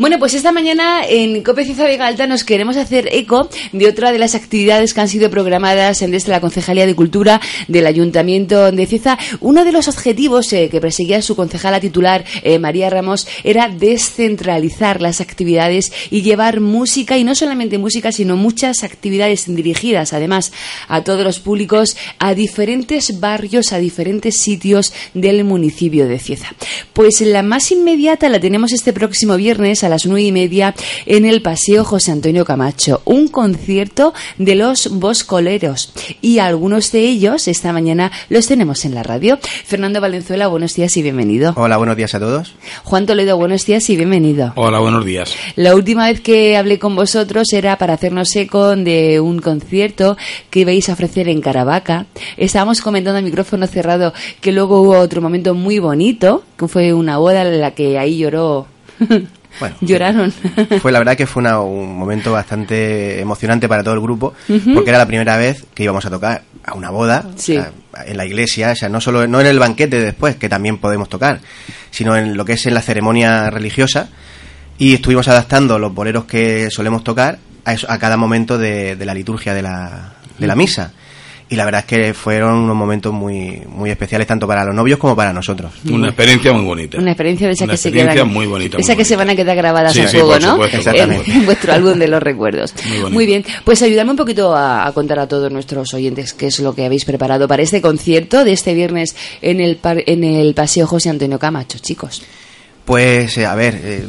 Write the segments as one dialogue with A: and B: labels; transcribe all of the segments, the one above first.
A: Bueno, pues esta mañana en Cope Cieza Vega Alta nos queremos hacer eco de otra de las actividades que han sido programadas desde la Concejalía de Cultura del Ayuntamiento de Cieza. Uno de los objetivos eh, que perseguía su concejala titular, eh, María Ramos, era descentralizar las actividades y llevar música, y no solamente música, sino muchas actividades dirigidas, además, a todos los públicos, a diferentes barrios, a diferentes sitios del municipio de Cieza. Pues la más inmediata la tenemos este próximo viernes a las nueve y media en el Paseo José Antonio Camacho. Un concierto de los boscoleros y algunos de ellos esta mañana los tenemos en la radio. Fernando Valenzuela, buenos días y bienvenido.
B: Hola, buenos días a todos.
A: Juan Toledo, buenos días y bienvenido.
C: Hola, buenos días.
A: La última vez que hablé con vosotros era para hacernos eco de un concierto que ibais a ofrecer en Caravaca. Estábamos comentando a micrófono cerrado que luego hubo otro momento muy bonito, que fue una boda en la que ahí lloró
B: Bueno,
A: Lloraron.
B: Fue la verdad que fue una- un momento bastante emocionante para todo el grupo, porque era la primera vez que íbamos a tocar a una boda,
A: Sí.
B: o sea, en la iglesia, o sea, no solo no en el banquete después, que también podemos tocar, sino en lo que es en la ceremonia religiosa, y estuvimos adaptando los boleros que solemos tocar a, eso- a cada momento de, de la liturgia de la, de la misa. Y la verdad es que fueron unos momentos muy, muy especiales tanto para los novios como para nosotros.
C: Una experiencia muy bonita.
A: Una experiencia de esa
C: Una
A: que se quedan.
C: muy bonita.
A: Esa
C: muy
A: que se van a quedar grabadas
C: Sí,
A: a
C: sí,
A: fuego, ¿no?
C: supuesto,
B: Exactamente.
A: En vuestro álbum de los recuerdos.
C: Muy bonito.
A: bien. Pues ayudadme un poquito a, a contar a todos nuestros oyentes qué es lo que habéis preparado para este concierto de este viernes en el, par- en el Paseo José Antonio Camacho, chicos.
B: Pues, eh, a ver, eh,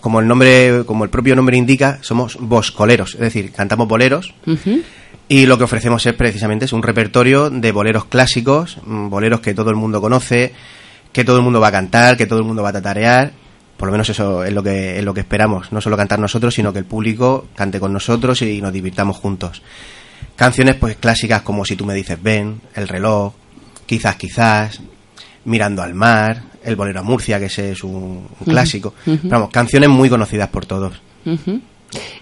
B: como el nombre, como el propio nombre indica, somos boscoleros, es decir, cantamos boleros
A: Ujú.
B: Y lo que ofrecemos es precisamente es un repertorio de boleros clásicos, mm, boleros que todo el mundo conoce, que todo el mundo va a cantar, que todo el mundo va a tatarear. Por lo menos eso es lo que es lo que esperamos, no solo cantar nosotros, sino que el público cante con nosotros y nos divirtamos juntos. Canciones pues clásicas como Si tú me dices ven, El reloj, Quizás quizás, Mirando al mar, El bolero a Murcia, que ese es un, un clásico. Pero vamos, canciones muy conocidas por todos.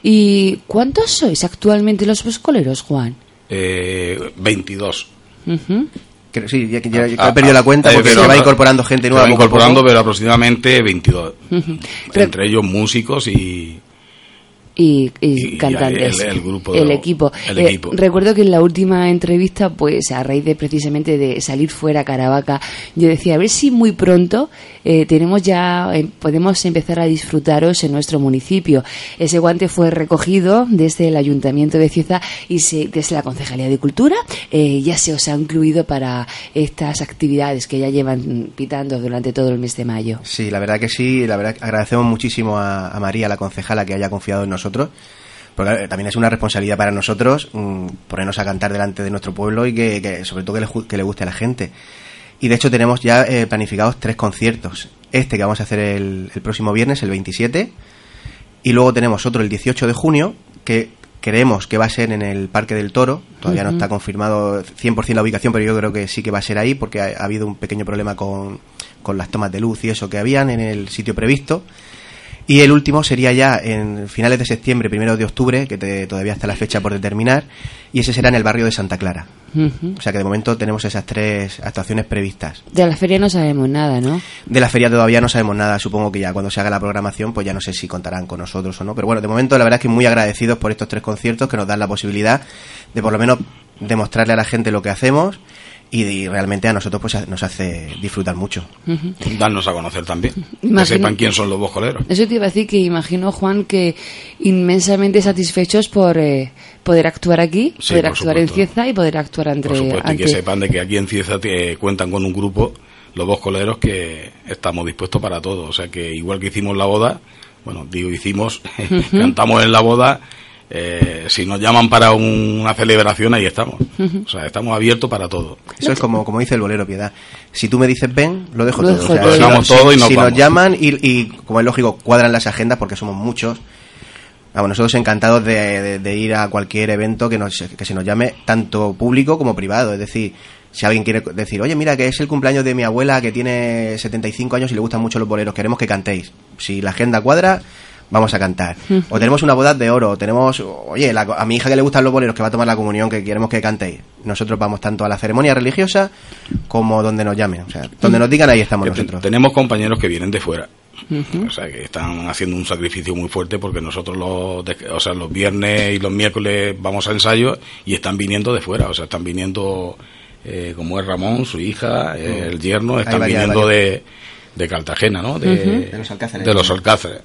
A: ¿Y cuántos sois actualmente los boscoleros, Juan?
C: Eh, 22.
A: Ujú.
B: Creo- sí, ya, ya- ya
C: Ah,
B: he perdido
C: ah,
B: la cuenta
C: eh,
B: porque
C: pero-
B: se va incorporando gente
C: Se
B: nueva.
C: van
B: poco a
C: incorporando,
B: poco.
C: pero aproximadamente 22.
A: Pero-
C: Entre ellos músicos y...
A: y, y
C: Y
A: cantantes.
C: el- el grupo
A: El
C: de-
A: equipo.
C: el
A: Eh,
C: equipo.
A: recuerdo que en la última entrevista, pues a raíz de precisamente de salir fuera a Caravaca, yo decía, a ver si muy pronto eh, tenemos ya, eh, podemos empezar a disfrutaros en nuestro municipio. Ese guante fue recogido desde el Ayuntamiento de Cieza y se- desde la Concejalía de Cultura eh, ya se os ha incluido para estas actividades que ya llevan pitando durante todo el mes de mayo.
B: Sí, la verdad que sí, la verdad que agradecemos muchísimo a, a María, la concejala, que haya confiado en nosotros. Porque claro, también es una responsabilidad para nosotros mm, ponernos a cantar delante de nuestro pueblo y que, que sobre todo que le, que le guste a la gente. Y de hecho tenemos ya eh, planificados tres conciertos. Este que vamos a hacer el, el próximo viernes, el 27. Y luego tenemos otro el 18 de junio, que creemos que va a ser en el Parque del Toro. Todavía no está confirmado 100% la ubicación, pero yo creo que sí que va a ser ahí, porque ha, ha habido un pequeño problema con, con las tomas de luz y eso que habían en el sitio previsto. Y el último sería ya en finales de septiembre, primero de octubre, que te- todavía está la fecha por determinar, y ese será en el barrio de Santa Clara.
A: Ujú.
B: O sea que de momento tenemos esas tres actuaciones previstas.
A: De la feria no sabemos nada, ¿no?
B: De la feria todavía no sabemos nada, supongo que ya cuando se haga la programación, pues ya no sé si contarán con nosotros o no. Pero bueno, de momento la verdad es que muy agradecidos por estos tres conciertos que nos dan la posibilidad de por lo menos demostrarle a la gente lo que hacemos y, y realmente a nosotros pues nos hace disfrutar mucho.
C: Darnos a conocer también. Que sepan quién son los boscoleros.
A: Eso te iba a decir que imagino, Juan, que inmensamente satisfechos por eh, poder actuar aquí,
C: Sí,
A: poder actuar en. Cieza y poder actuar entre...
C: Por supuesto, y que
A: ante-
C: sepan de que aquí en Cieza te- cuentan con un grupo, los boscoleros, que estamos dispuestos para todo. O sea que igual que hicimos la boda, bueno, digo hicimos, cantamos en la boda, eh, si nos llaman para un- una celebración, ahí estamos. O sea, estamos abiertos para todo.
B: Eso es como, como dice el bolero Piedad. Si tú me dices ven, lo dejo
A: Lo
B: todo.
A: dejo
B: O sea,
A: todo.
B: si
C: dejamos todo y nos
B: si nos llaman y, y, como es lógico, cuadran las agendas porque somos muchos. Vamos, nosotros encantados de, de- de ir a cualquier evento que, nos, que se nos llame tanto público como privado. Es decir, si alguien quiere decir, oye, mira, que es el cumpleaños de mi abuela que tiene 75 años y le gustan mucho los boleros, queremos que cantéis. Si la agenda cuadra, vamos a cantar. O tenemos una boda de oro, o tenemos, oye, la- a mi hija que le gustan los boleros que va a tomar la comunión, que queremos que cantéis. Nosotros vamos tanto a la ceremonia religiosa como donde nos llamen. O sea, donde nos digan, ahí estamos
C: te-
B: nosotros.
C: tenemos compañeros que vienen de fuera. O sea, que están haciendo un sacrificio muy fuerte porque nosotros los, o sea, los viernes y los miércoles vamos a ensayo y están viniendo de fuera, o sea, están viniendo, eh, como es Ramón, su hija, eh, el yerno, están viniendo de de Cartagena, ¿no? De, los Alcáceres. De los Alcáceres.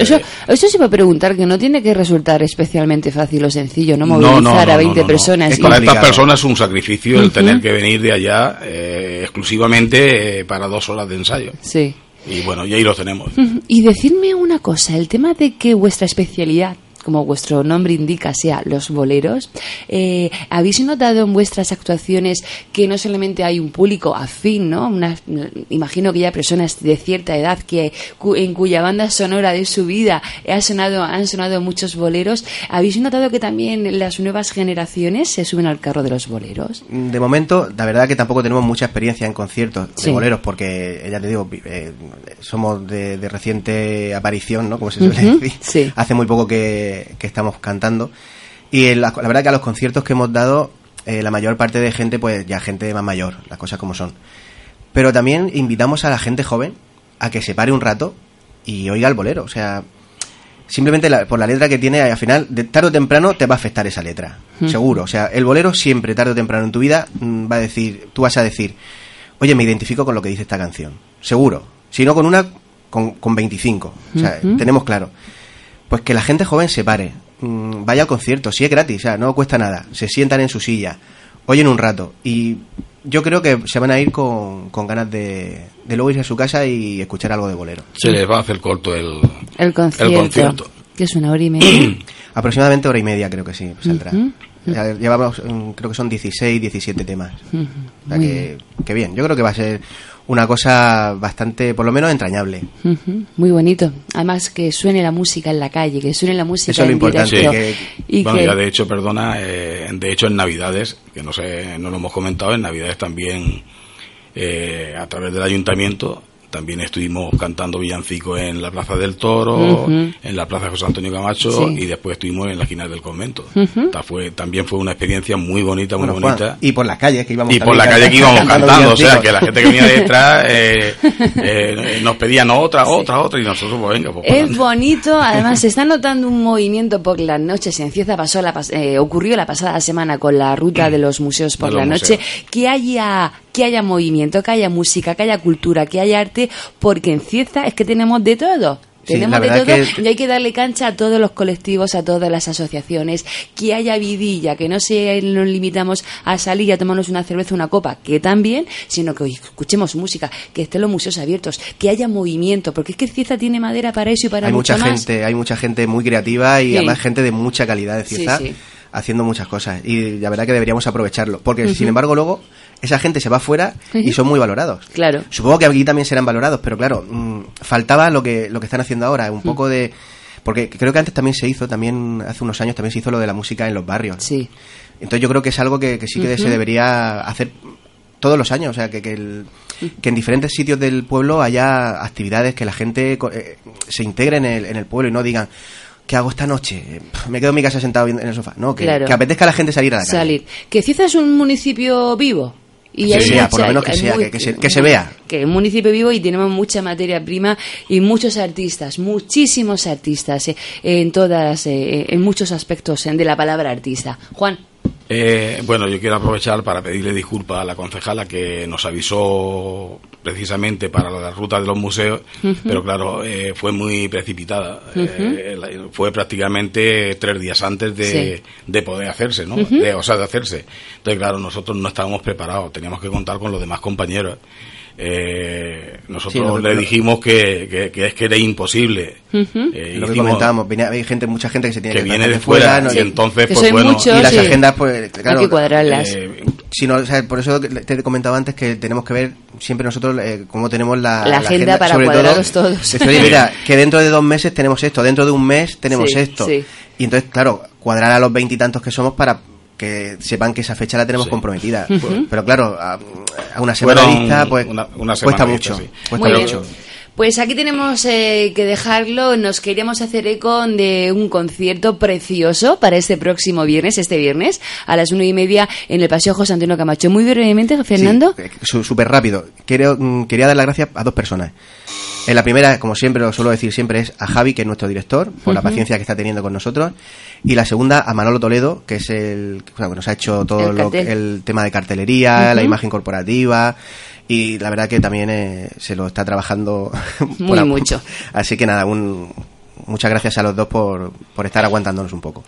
A: eso, eso, se va a preguntar, que no tiene que resultar especialmente fácil o sencillo, ¿no? Movilizar a 20 personas.
C: para estas personas es un sacrificio el tener que venir de allá eh, exclusivamente eh, para dos horas de ensayo.
A: Sí.
C: Y bueno, y ahí lo tenemos.
A: Y decirme una cosa, el tema de que vuestra especialidad como vuestro nombre indica, sea los boleros. Eh, ¿Habéis notado en vuestras actuaciones que no solamente hay un público afín, ¿no? imagino que ya personas de cierta edad que en cuya banda sonora de su vida ha sonado, han sonado muchos boleros. ¿Habéis notado que también las nuevas generaciones se suben al carro de los boleros?
B: De momento, la verdad que tampoco tenemos mucha experiencia en conciertos de boleros, porque, ya te digo, eh, somos de, reciente aparición, ¿no? Como se suele decir. Hace muy poco que, que, estamos cantando. Y la, verdad que a los conciertos que hemos dado, eh, la mayor parte de gente, pues ya gente más mayor, las cosas como son. Pero también invitamos a la gente joven a que se pare un rato y oiga el bolero. O sea, simplemente por la letra que tiene, al final, de tarde o temprano te va a afectar esa letra. Seguro. O sea, el bolero siempre, tarde o temprano en tu vida, mm, va a decir, tú vas a decir, oye, me identifico con lo que dice esta canción. Seguro. Si no con una, con, con 25. O sea, tenemos claro. Pues que la gente joven se pare, mm, vaya al concierto, si es gratis, o sea, no cuesta nada, se sientan en su silla, oyen un rato y yo creo que se van a ir con, con ganas de, de luego irse a su casa y escuchar algo de bolero.
C: Se les va a hacer corto el,
A: el concierto. Que es una hora y media.
B: Aproximadamente hora y media creo que sí, saldrá. Llevamos, mm, creo que son 16, 17 temas. o sea que, que bien, yo creo que va a ser una cosa bastante, por lo menos, entrañable.
A: Muy bonito. Además, que suene la música en la calle, que suene la música
B: Eso es lo importante.
C: y bueno, ya de hecho, perdona, eh, de hecho en Navidades, que no sé, no lo hemos comentado, en Navidades también, eh, a través del ayuntamiento, también estuvimos cantando villancico en la Plaza del Toro, en la Plaza José Antonio Camacho y después estuvimos en la esquina del convento. fue, también fue una experiencia muy bonita, muy bonita.
B: y por las calles que íbamos
C: Y por la calle que íbamos cantando, o sea, que la gente que venía detrás eh, eh, nos pedían otra, otra, otra y nosotros, pues venga. Pues,
A: es bonito, además se está notando un movimiento por las noches. En Cieza pasó la, eh, ocurrió la pasada semana con la ruta de los museos por la noche, que haya que haya movimiento, que haya música, que haya cultura, que haya arte, porque en Cieza es que tenemos de todo. Tenemos de todo y hay que darle cancha a todos los colectivos, a todas las asociaciones, que haya vidilla, que no se nos limitamos a salir y a tomarnos una cerveza, una copa, que también, sino que escuchemos música, que estén los museos abiertos, que haya movimiento, porque es que Cieza tiene madera para eso y para
B: hay
A: mucha
B: gente, Hay mucha gente muy creativa y además gente de mucha calidad de Cieza haciendo muchas cosas y la verdad que deberíamos aprovecharlo, porque sin embargo luego esa gente se va afuera y son muy valorados.
A: Claro.
B: Supongo que aquí también serán valorados, pero claro, mm, faltaba lo que, lo que están haciendo ahora, un poco de... Porque creo que antes también se hizo, también hace unos años también se hizo lo de la música en los barrios.
A: Sí.
B: Entonces yo creo que es algo que, sí que se debería hacer todos los años, o sea, que, que, en diferentes sitios del pueblo haya actividades que la gente eh, se integre en el, en el pueblo y no digan, ¿qué hago esta noche? Me quedo en mi casa sentado en el sofá. No, que, que apetezca a la gente salir a la calle.
A: Salir. ¿Que Cieza es un municipio vivo?
B: Y que sea, por lo menos que sea, que, se, que, se, vea.
A: Que es un municipio vivo y tenemos mucha materia prima y muchos artistas, muchísimos artistas eh, en todas, eh, en muchos aspectos de la palabra artista. Juan.
C: Eh, bueno, yo quiero aprovechar para pedirle disculpas a la concejala que nos avisó precisamente para la ruta de los museos, pero claro, eh, fue muy precipitada. Eh, fue prácticamente tres días antes de, de poder hacerse, ¿no? o sea, de hacerse. Entonces, claro, nosotros no estábamos preparados, teníamos que contar con los demás compañeros eh, nosotros le dijimos que, que, es que era imposible.
B: eh, lo que comentábamos, hay gente, mucha gente que se tiene
C: que, que viene de fuera, y entonces, pues bueno,
B: y las agendas, pues, claro,
A: hay que cuadrarlas. Eh,
B: si no, o sea, por eso te he comentado antes que tenemos que ver siempre nosotros eh, cómo tenemos la,
A: la, agenda, para cuadrarlos todos.
B: mira, que dentro de dos meses tenemos esto, dento de un mes tenemos esto. Y entonces, claro, cuadrar a los veintitantos que somos para que sepan que esa fecha la tenemos comprometida. Pero claro, a, una semana vista, pues cuesta mucho. Cuesta mucho.
A: Pues aquí tenemos eh, que dejarlo. Nos queríamos hacer eco de un concierto precioso para este próximo viernes, este viernes, a las una y media en el Paseo José Antonio Camacho. Muy brevemente, Fernando.
B: Súper rápido. Quiero, mm, quería dar las gracias a dos personas. En la primera, como siempre lo suelo decir siempre, es a Javi, que es nuestro director, por la paciencia que está teniendo con nosotros. Y la segunda a Manolo Toledo, que es el que nos ha hecho todo
A: El
B: lo, el tema de cartelería, la imagen corporativa. Y la verdad que también eh, se lo está trabajando
A: Muy mucho.
B: Así que nada, un, muchas gracias a los dos por, por estar aguantándonos un poco.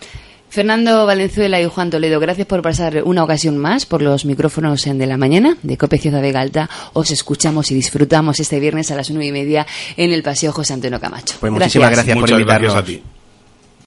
A: Fernando Valenzuela y Juan Toledo, gracias por pasar una ocasión más por los micrófonos en de la mañana de Cope Ciudad Vega Alta. Os escuchamos y disfrutamos este viernes a las nueve y media en el Paseo José Antonio Camacho.
B: Pues muchísimas gracias por
C: Muchas
B: invitarnos.
C: gracias a ti.